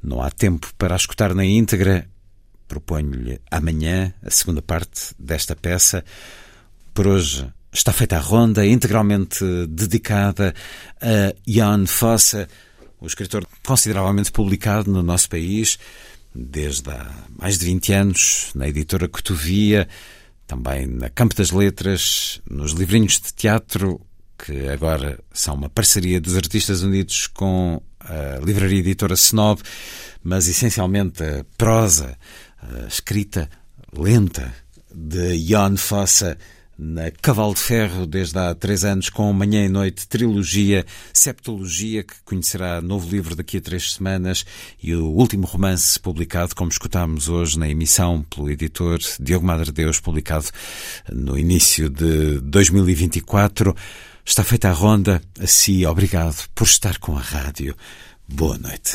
Não há tempo para a escutar na íntegra. Proponho-lhe amanhã a segunda parte desta peça. Por hoje está feita a ronda, integralmente dedicada a Jan Fosse, o escritor consideravelmente publicado no nosso país, desde há mais de 20 anos, na editora Cotovia, também na Campo das Letras, nos livrinhos de teatro, que agora são uma parceria dos Artistas Unidos com a livraria editora Snob, mas essencialmente a prosa, a escrita lenta de Jan Fosse, na Cavalo de Ferro desde há três anos com Manhã e Noite, trilogia, septologia, que conhecerá novo livro daqui a três semanas e o último romance publicado, como escutámos hoje na emissão pelo editor Diogo Madre Deus, publicado no início de 2024. Está feita a ronda. A obrigado por estar com a rádio. Boa noite.